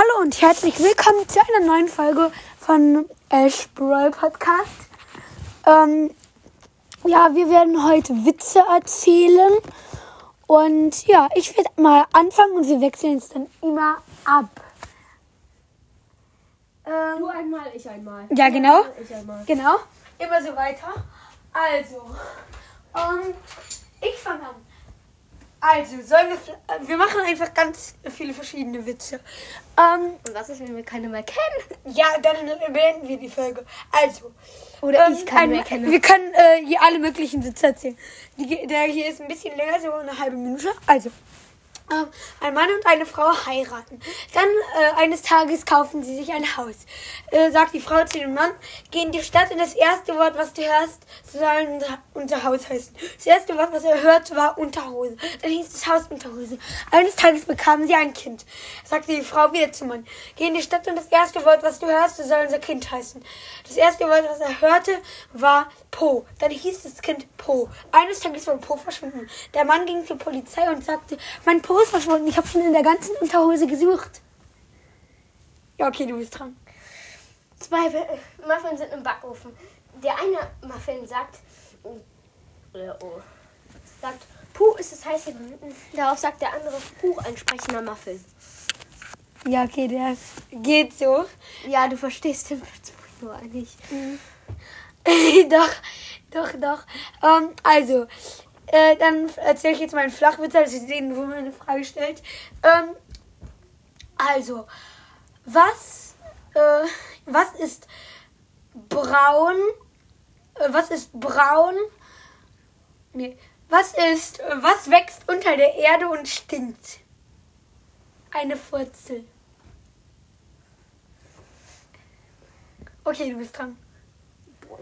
Hallo und herzlich willkommen zu einer neuen Folge von Ash Brawl Podcast. Ähm, ja, wir werden heute Witze erzählen. Und ja, ich werde mal anfangen und wir wechseln es dann immer ab. Ähm, Du einmal, ich einmal. Ja, genau. Ich einmal. Genau. Immer so weiter. Also, ähm, ich fange an. Also, sollen wir, wir machen einfach ganz viele verschiedene Witze. Ähm, Und was ist, wenn wir keine mehr kennen? ja, dann beenden wir die Folge. Also, Oder ähm, ich keine ein- mehr kenne. Wir können äh, hier alle möglichen Witze erzählen. Die, der hier ist ein bisschen länger, so eine halbe Minute. Also, ähm, ein Mann und eine Frau heiraten. Dann äh, eines Tages kaufen sie sich ein Haus. Äh, sagt die Frau zu dem Mann, geh in die Stadt und das erste Wort, was du hörst, soll unser, Haus heißen. Das erste Wort, was er hört, war Unterhose. Dann hieß das Haus Unterhose. Eines Tages bekamen sie ein Kind. Sagte die Frau wieder zum Mann, geh in die Stadt und das erste Wort, was du hörst, soll unser Kind heißen. Das erste Wort, was er hörte, war Po. Dann hieß das Kind Po. Eines Tages war Po verschwunden. Der Mann ging zur Polizei und sagte, mein Po ist verschwunden. Ich habe schon in der ganzen Unterhose gesucht. Ja, okay, du bist dran. Zwei Be- Muffins sind im Backofen. Der eine Muffin sagt, oder oh, sagt, Puh, ist es heiß hier. Darauf sagt der andere, Puh, ein sprechender Muffin. Ja, okay, der geht so. Ja, du verstehst den Witz nur nicht. doch, doch, doch. Ähm, also, äh, dann erzähle ich jetzt mal einen Flachwitz, als ich den, wo man eine Frage stellt. Ähm, also, was, äh, was ist braun? Äh, was ist braun? Nee. Was ist, äh, was wächst unter der Erde und stinkt? Eine Furzel. Okay, du bist dran.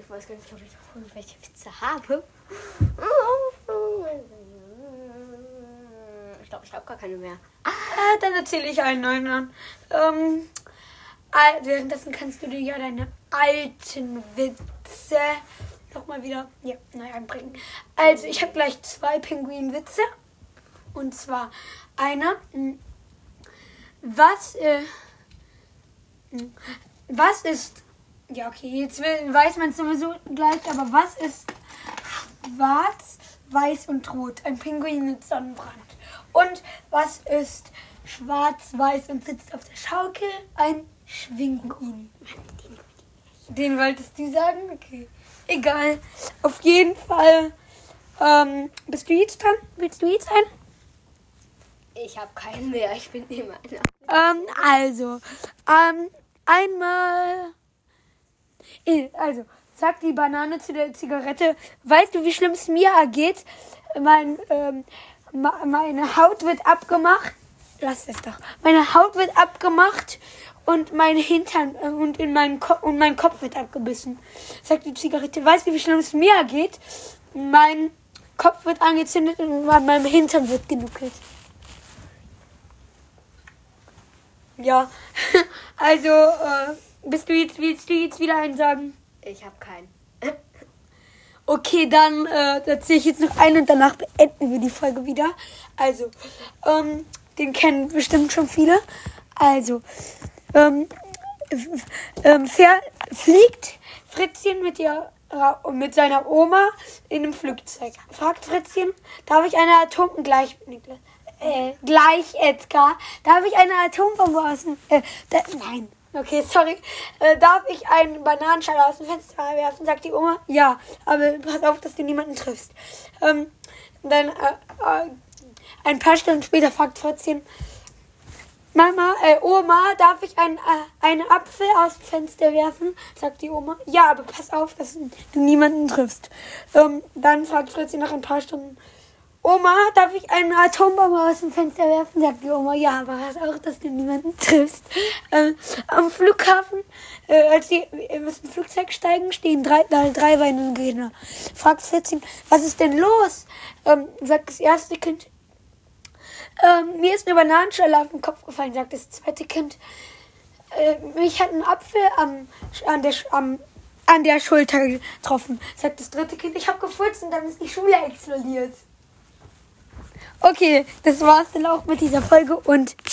Ich weiß gar nicht, ob ich noch irgendwelche Witze habe. Ich glaube, ich habe gar keine mehr. Äh, dann erzähle ich einen neuen an. Ähm, währenddessen kannst du dir ja deine alten Witze nochmal wieder ja, neu einbringen. Also, ich habe gleich zwei Pinguinwitze. Und zwar einer. mh, Was, äh, mh, was ist. Ja, okay, jetzt weiß man es sowieso gleich, aber was ist schwarz, weiß und rot? Ein Pinguin mit Sonnenbrand. Und was ist schwarz, weiß und sitzt auf der Schaukel? Ein Schwinguin. Den wolltest du sagen? Okay. Egal. Auf jeden Fall. Ähm, bist du jetzt dran? Willst du jetzt ein? Ich habe keinen mehr. Ich bin immer einer. Ähm, also, ähm, einmal. Eh, Also, sagt die Banane zu der Zigarette, weißt du, wie schlimm es mir ergeht? Mein, ähm, meine Haut wird abgemacht. Lass es doch. Meine Haut wird abgemacht und mein Hintern äh, und, in meinen Ko und mein Kopf wird abgebissen. Sagt die Zigarette, weißt du, wie schlimm es mir ergeht? Mein Kopf wird angezündet und an meinem Hintern wird genuckelt. Ja, also äh, bist du jetzt, willst du jetzt wieder einen sagen? Ich habe keinen. Okay, dann äh, erzähle ich jetzt noch einen und danach beenden wir die Folge wieder. Also, ähm, den kennen bestimmt schon viele. Also, ähm, ähm, fliegt Fritzchen mit, ihr, mit seiner Oma in einem Flugzeug. Fragt Fritzchen, darf ich eine Atom... Gleich, äh, gleich, Edgar, darf ich eine Atombombe aus dem... Äh, da, nein. Okay, sorry. Äh, darf ich einen Bananenschale aus dem Fenster werfen? Sagt die Oma. Ja, aber pass auf, dass du niemanden triffst. Ähm, dann äh, äh, ein paar Stunden später fragt Fritzchen, Mama, äh, Oma, darf ich einen, äh, einen Apfel aus dem Fenster werfen? Sagt die Oma. Ja, aber pass auf, dass du niemanden triffst. Ähm, dann fragt Fritzchen nach ein paar Stunden, Oma, darf ich eine Atombombe aus dem Fenster werfen? Sagt die Oma, ja, aber pass auf, dass du niemanden triffst. Ähm, am Flughafen, äh, als äh, aus dem Flugzeug steigen, stehen drei, drei, drei weinende Kinder. Fragt Fritzchen, was ist denn los? Ähm, sagt das erste Kind, ähm, mir ist eine Bananenschale auf den Kopf gefallen, sagt das zweite Kind. Äh, mich hat ein Apfel am, an, der, am, an der Schulter getroffen, sagt das dritte Kind. Ich habe gefurzt und dann ist die Schule explodiert. Okay, das war's dann auch mit dieser Folge und